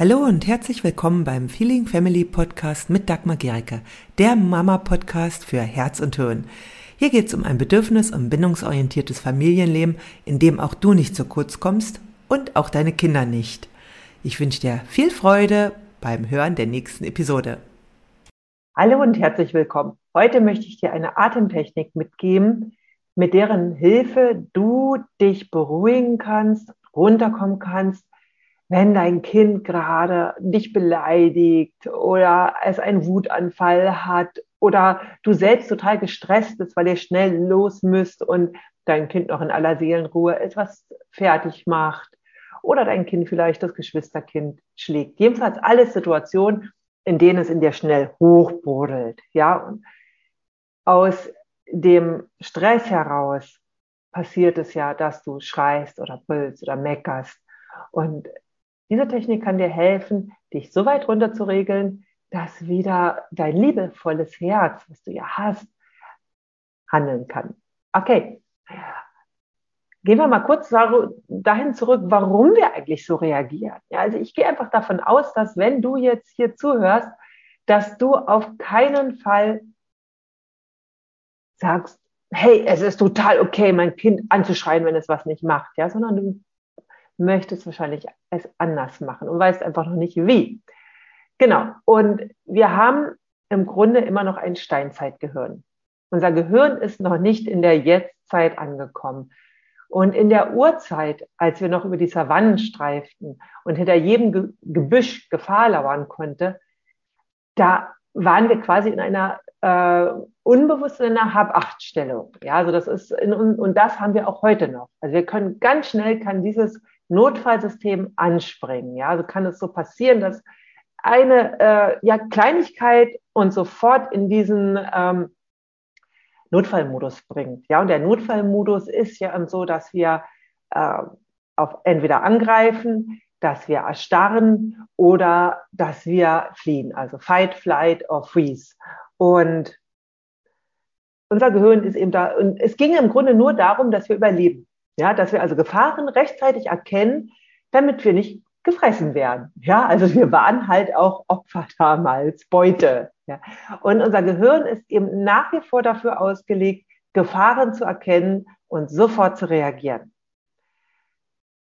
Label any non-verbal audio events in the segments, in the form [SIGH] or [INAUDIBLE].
Hallo und herzlich willkommen beim Feeling Family Podcast mit Dagmar Gericke, der Mama-Podcast für Herz und Hirn. Hier geht es um ein bedürfnis- und bindungsorientiertes Familienleben, in dem auch du nicht zu kurz kommst und auch deine Kinder nicht. Ich wünsche dir viel Freude beim Hören der nächsten Episode. Hallo und herzlich willkommen. Heute möchte ich dir eine Atemtechnik mitgeben, mit deren Hilfe du dich beruhigen kannst, runterkommen kannst wenn dein Kind gerade dich beleidigt oder es einen Wutanfall hat oder du selbst total gestresst bist, weil ihr schnell los müsst und dein Kind noch in aller Seelenruhe etwas fertig macht oder dein Kind vielleicht das Geschwisterkind schlägt. Jedenfalls alles Situationen, in denen es in dir schnell hochbrodelt. Ja, und aus dem Stress heraus passiert es ja, dass du schreist oder brüllst oder meckerst. Und diese Technik kann dir helfen, dich so weit runter zu regeln, dass wieder dein liebevolles Herz, was du ja hast, handeln kann. Okay. Gehen wir mal kurz dahin zurück, warum wir eigentlich so reagieren. Ja, also ich gehe einfach davon aus, dass wenn du jetzt hier zuhörst, dass du auf keinen Fall sagst, hey, es ist total okay, mein Kind anzuschreien, wenn es was nicht macht, ja, sondern du möchtest wahrscheinlich es anders machen und weißt einfach noch nicht wie. Genau. Und wir haben im Grunde immer noch ein Steinzeitgehirn. Unser Gehirn ist noch nicht in der Jetztzeit angekommen. Und in der Urzeit, als wir noch über die Savannen streiften und hinter jedem Gebüsch Gefahr lauern konnte, da waren wir quasi in einer äh, unbewusst in einer Hab-Acht-Stellung. Ja, also das ist in, und das haben wir auch heute noch. Also wir können ganz schnell kann dieses Notfallsystem anspringen. Ja, also kann es so passieren, dass eine äh, ja, Kleinigkeit und sofort in diesen ähm, Notfallmodus bringt. Ja, und der Notfallmodus ist ja so, dass wir äh, auf entweder angreifen, dass wir erstarren oder dass wir fliehen, also Fight, Flight or Freeze. Und unser Gehirn ist eben da, und es ging im Grunde nur darum, dass wir überleben. Ja, dass wir also Gefahren rechtzeitig erkennen, damit wir nicht gefressen werden. Ja, also wir waren halt auch Opfer damals, Beute. Ja. Und unser Gehirn ist eben nach wie vor dafür ausgelegt, Gefahren zu erkennen und sofort zu reagieren.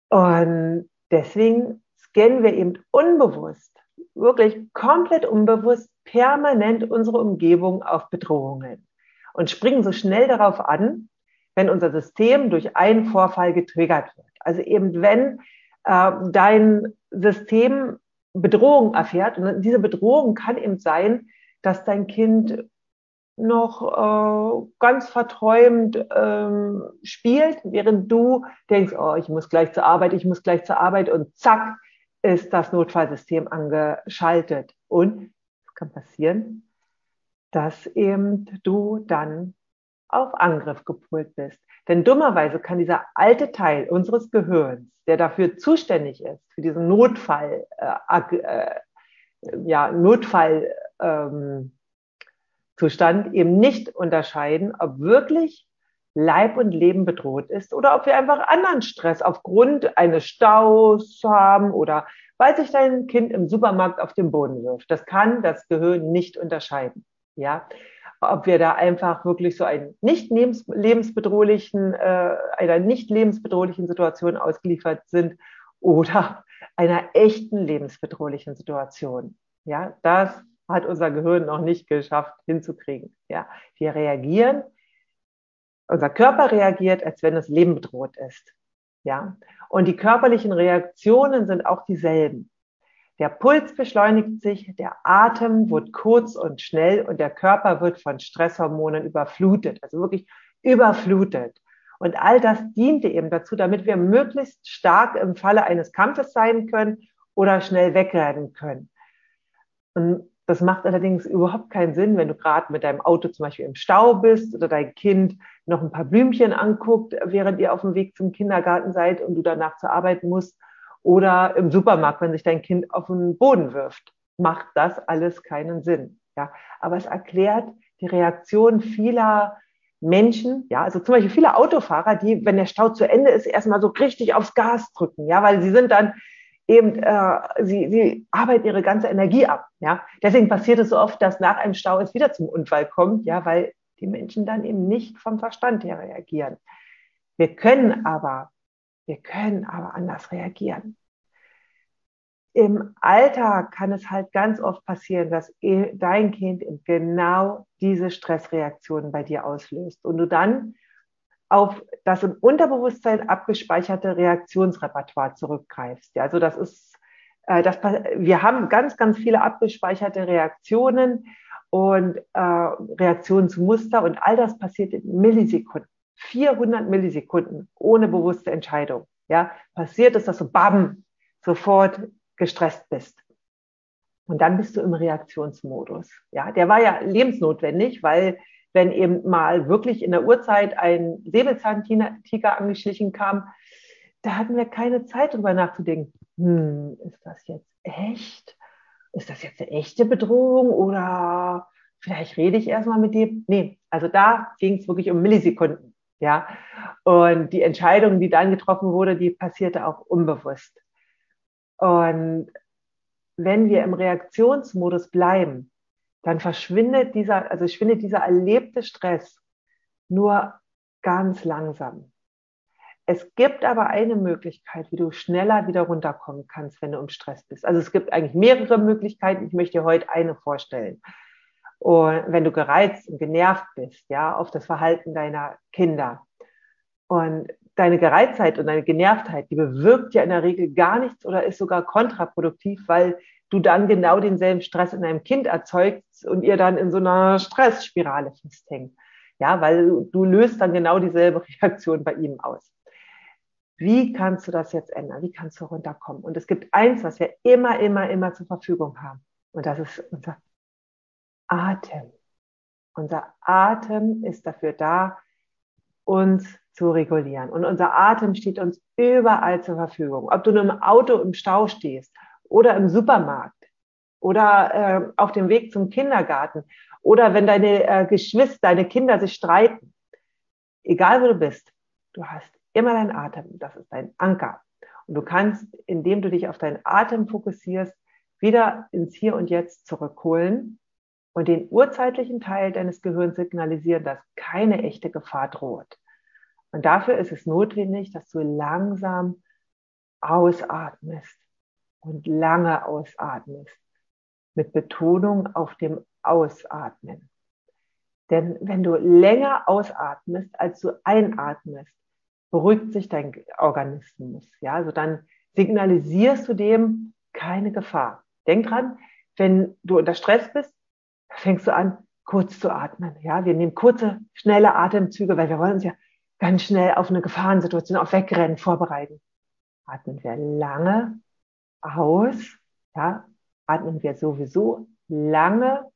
Und deswegen scannen wir eben unbewusst, wirklich komplett unbewusst, permanent unsere Umgebung auf Bedrohungen und springen so schnell darauf an, wenn unser System durch einen Vorfall getriggert wird. Also eben wenn äh, dein System Bedrohung erfährt und diese Bedrohung kann eben sein, dass dein Kind noch äh, ganz verträumt ähm, spielt, während du denkst, oh, ich muss gleich zur Arbeit, ich muss gleich zur Arbeit und zack ist das Notfallsystem angeschaltet. Und es kann passieren, dass eben du dann auf Angriff gepolt bist. Denn dummerweise kann dieser alte Teil unseres Gehirns, der dafür zuständig ist, für diesen Notfall, äh, äh, ja, Notfallzustand, ähm, eben nicht unterscheiden, ob wirklich Leib und Leben bedroht ist oder ob wir einfach anderen Stress aufgrund eines Staus haben oder weil sich dein Kind im Supermarkt auf den Boden wirft. Das kann das Gehirn nicht unterscheiden. Ja, ob wir da einfach wirklich so einen nicht lebensbedrohlichen, äh, einer nicht lebensbedrohlichen Situation ausgeliefert sind oder [LAUGHS] einer echten lebensbedrohlichen Situation. Ja, das hat unser Gehirn noch nicht geschafft hinzukriegen. Ja, wir reagieren, unser Körper reagiert, als wenn das Leben bedroht ist. Ja, und die körperlichen Reaktionen sind auch dieselben. Der Puls beschleunigt sich, der Atem wird kurz und schnell und der Körper wird von Stresshormonen überflutet, also wirklich überflutet. Und all das diente eben dazu, damit wir möglichst stark im Falle eines Kampfes sein können oder schnell wegrennen können. Und das macht allerdings überhaupt keinen Sinn, wenn du gerade mit deinem Auto zum Beispiel im Stau bist oder dein Kind noch ein paar Blümchen anguckt, während ihr auf dem Weg zum Kindergarten seid und du danach zur Arbeit musst oder im Supermarkt, wenn sich dein Kind auf den Boden wirft, macht das alles keinen Sinn. Ja, aber es erklärt die Reaktion vieler Menschen, ja, also zum Beispiel viele Autofahrer, die, wenn der Stau zu Ende ist, erstmal so richtig aufs Gas drücken, ja, weil sie sind dann eben, äh, sie, sie arbeiten ihre ganze Energie ab. Ja? Deswegen passiert es so oft, dass nach einem Stau es wieder zum Unfall kommt, ja, weil die Menschen dann eben nicht vom Verstand her reagieren. Wir können aber, wir können aber anders reagieren. Im Alltag kann es halt ganz oft passieren, dass dein Kind genau diese Stressreaktionen bei dir auslöst und du dann auf das im Unterbewusstsein abgespeicherte Reaktionsrepertoire zurückgreifst. Also das ist, äh, das, wir haben ganz, ganz viele abgespeicherte Reaktionen und äh, Reaktionsmuster und all das passiert in Millisekunden. 400 Millisekunden ohne bewusste Entscheidung. Ja, passiert ist, dass du bam, sofort gestresst bist. Und dann bist du im Reaktionsmodus. Ja, der war ja lebensnotwendig, weil wenn eben mal wirklich in der Uhrzeit ein Säbelzahntiger angeschlichen kam, da hatten wir keine Zeit drüber nachzudenken. Hm, ist das jetzt echt? Ist das jetzt eine echte Bedrohung oder vielleicht rede ich erstmal mit dem? Nee, also da ging es wirklich um Millisekunden. Ja, und die Entscheidung, die dann getroffen wurde, die passierte auch unbewusst. Und wenn wir im Reaktionsmodus bleiben, dann verschwindet dieser, also verschwindet dieser erlebte Stress nur ganz langsam. Es gibt aber eine Möglichkeit, wie du schneller wieder runterkommen kannst, wenn du im Stress bist. Also es gibt eigentlich mehrere Möglichkeiten. Ich möchte dir heute eine vorstellen. Und wenn du gereizt und genervt bist, ja, auf das Verhalten deiner Kinder. Und deine Gereiztheit und deine Genervtheit, die bewirkt ja in der Regel gar nichts oder ist sogar kontraproduktiv, weil du dann genau denselben Stress in deinem Kind erzeugst und ihr dann in so einer Stressspirale festhängt. Ja, weil du, löst dann genau dieselbe [LAUGHS] Reaktion bei ihm aus. Wie kannst du das jetzt ändern? Wie kannst du runterkommen? Und es gibt eins, was wir immer, immer, immer zur Verfügung haben. Und das ist unser Atem. Unser Atem ist dafür da, uns zu regulieren. Und unser Atem steht uns überall zur Verfügung. Ob du nur im Auto im Stau stehst oder im Supermarkt oder äh, auf dem Weg zum Kindergarten oder wenn deine äh, Geschwister, deine Kinder sich streiten. Egal wo du bist, du hast immer deinen Atem. Das ist dein Anker. Und du kannst, indem du dich auf deinen Atem fokussierst, wieder ins Hier und Jetzt zurückholen und den urzeitlichen Teil deines Gehirns signalisieren, dass keine echte Gefahr droht. Und dafür ist es notwendig, dass du langsam ausatmest und lange ausatmest. Mit Betonung auf dem Ausatmen. Denn wenn du länger ausatmest, als du einatmest, beruhigt sich dein Organismus. Ja, also dann signalisierst du dem keine Gefahr. Denk dran, wenn du unter Stress bist, fängst du an, kurz zu atmen. Ja, wir nehmen kurze, schnelle Atemzüge, weil wir wollen uns ja ganz schnell auf eine Gefahrensituation, auf Wegrennen vorbereiten. Atmen wir lange aus, ja, atmen wir sowieso lange,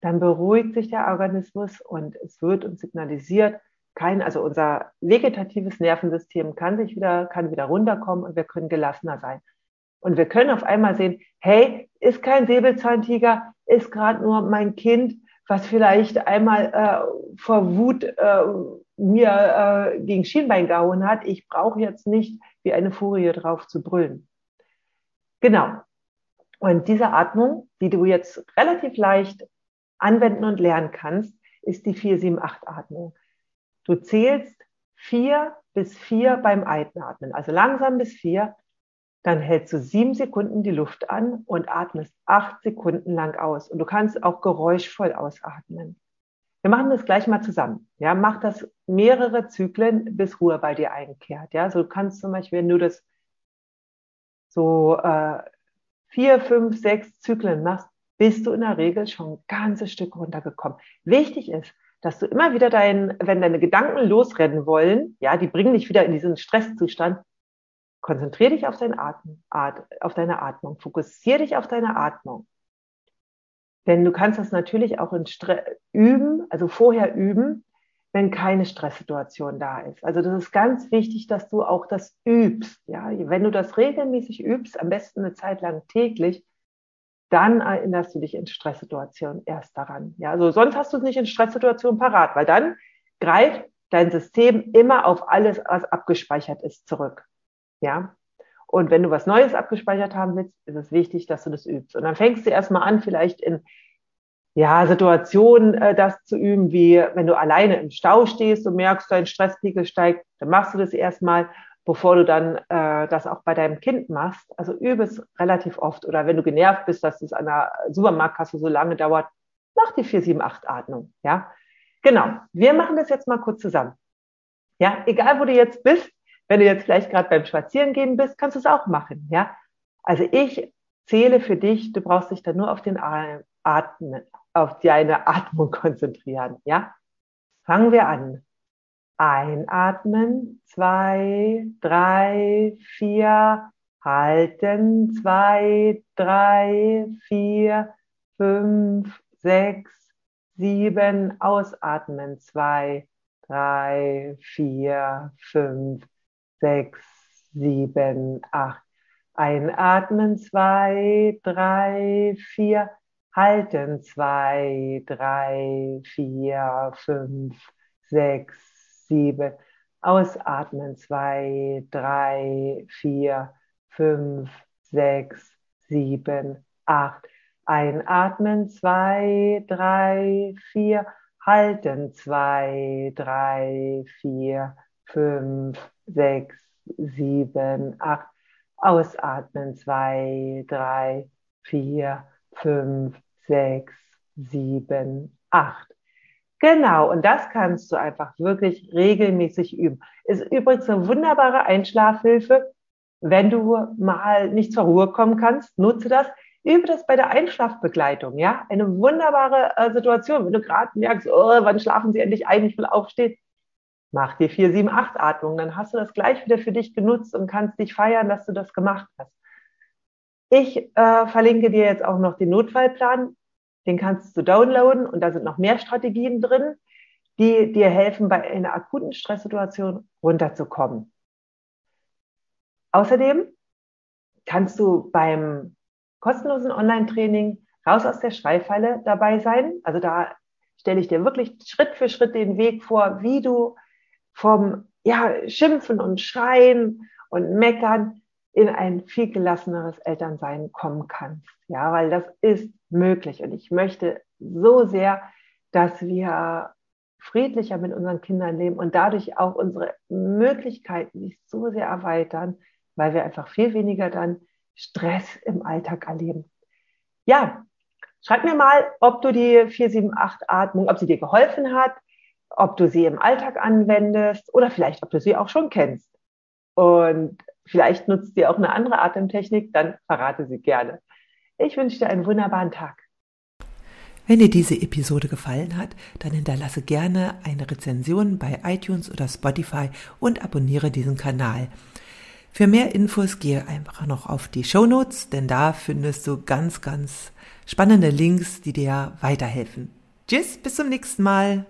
dann beruhigt sich der Organismus und es wird uns signalisiert, kein, also unser vegetatives Nervensystem kann sich wieder, kann wieder runterkommen und wir können gelassener sein. Und wir können auf einmal sehen, hey, ist kein Säbelzahntiger, ist gerade nur mein Kind, was vielleicht einmal äh, vor Wut äh, mir äh, gegen Schienbein gehauen hat. Ich brauche jetzt nicht wie eine Furie drauf zu brüllen. Genau. Und diese Atmung, die du jetzt relativ leicht anwenden und lernen kannst, ist die 4-7-8-Atmung. Du zählst vier bis vier beim Einatmen, also langsam bis vier dann hältst du sieben Sekunden die Luft an und atmest acht Sekunden lang aus. Und du kannst auch geräuschvoll ausatmen. Wir machen das gleich mal zusammen. Ja, mach das mehrere Zyklen, bis Ruhe bei dir einkehrt. Ja, so du kannst zum Beispiel, wenn du das so äh, vier, fünf, sechs Zyklen machst, bist du in der Regel schon ein ganzes Stück runtergekommen. Wichtig ist, dass du immer wieder dein, wenn deine Gedanken losrennen wollen, ja, die bringen dich wieder in diesen Stresszustand, Konzentriere dich auf, dein Atmen, auf deine Atmung. Fokussiere dich auf deine Atmung. Denn du kannst das natürlich auch in Stre üben, also vorher üben, wenn keine Stresssituation da ist. Also das ist ganz wichtig, dass du auch das übst. Ja, wenn du das regelmäßig übst, am besten eine Zeit lang täglich, dann erinnerst du dich in Stresssituationen erst daran. Ja, also sonst hast du es nicht in Stresssituationen parat, weil dann greift dein System immer auf alles, was abgespeichert ist, zurück. Ja. Und wenn du was Neues abgespeichert haben willst, ist es wichtig, dass du das übst. Und dann fängst du erstmal an, vielleicht in ja, Situationen äh, das zu üben, wie wenn du alleine im Stau stehst und merkst, dein Stresspegel steigt, dann machst du das erstmal, bevor du dann äh, das auch bei deinem Kind machst. Also übe es relativ oft. Oder wenn du genervt bist, dass es an der Supermarktkasse so lange dauert, mach die 4, 7, 8 Atmung. Ja, genau. Wir machen das jetzt mal kurz zusammen. Ja, egal wo du jetzt bist, wenn du jetzt vielleicht gerade beim Spazierengehen bist, kannst du es auch machen. Ja, also ich zähle für dich, du brauchst dich dann nur auf den Atmen, auf deine Atmung [LAUGHS] konzentrieren. Ja, fangen wir an. Einatmen, zwei, drei, vier, halten, zwei, drei, vier, fünf, sechs, sieben, ausatmen, zwei, drei, vier, fünf, sechs, sieben, acht. Einatmen, zwei, drei, vier, halten, zwei, drei, vier, fünf, sechs, sieben. Ausatmen, zwei, drei, vier, fünf, sechs, sieben, acht. Einatmen, zwei, drei, vier, halten, zwei, drei, vier, fünf, sechs, sieben, acht. Ausatmen, zwei, drei, vier, fünf, sechs, sieben, acht. Genau, und das kannst du einfach wirklich regelmäßig üben. Ist übrigens eine wunderbare Einschlafhilfe. Wenn du mal nicht zur Ruhe kommen kannst, nutze das. Übe das bei der Einschlafbegleitung, ja? Eine wunderbare äh, Situation. Wenn du gerade merkst, oh, wann schlafen sie endlich ein, ich will aufstehen. Mach dir 4, 7, 8 Atmungen, dann hast du das gleich wieder für dich genutzt und kannst dich feiern, dass du das gemacht hast. Ich äh, verlinke dir jetzt auch noch den Notfallplan. Den kannst du downloaden und da sind noch mehr Strategien drin, die dir helfen, bei einer akuten Stresssituation runterzukommen. Außerdem kannst du beim kostenlosen Online-Training raus aus der Schreifalle dabei sein. Also da stelle ich dir wirklich Schritt für Schritt den Weg vor, wie du vom ja, Schimpfen und Schreien und Meckern in ein viel gelasseneres Elternsein kommen kannst. Ja, weil das ist möglich. Und ich möchte so sehr, dass wir friedlicher mit unseren Kindern leben und dadurch auch unsere Möglichkeiten sich so sehr erweitern, weil wir einfach viel weniger dann Stress im Alltag erleben. Ja, schreib mir mal, ob du die 478 Atmung, ob sie dir geholfen hat, ob du sie im Alltag anwendest oder vielleicht, ob du sie auch schon kennst. Und vielleicht nutzt ihr auch eine andere Atemtechnik, dann verrate sie gerne. Ich wünsche dir einen wunderbaren Tag. Wenn dir diese Episode gefallen hat, dann hinterlasse gerne eine Rezension bei iTunes oder Spotify und abonniere diesen Kanal. Für mehr Infos gehe einfach noch auf die Show Notes, denn da findest du ganz, ganz spannende Links, die dir weiterhelfen. Tschüss, bis zum nächsten Mal.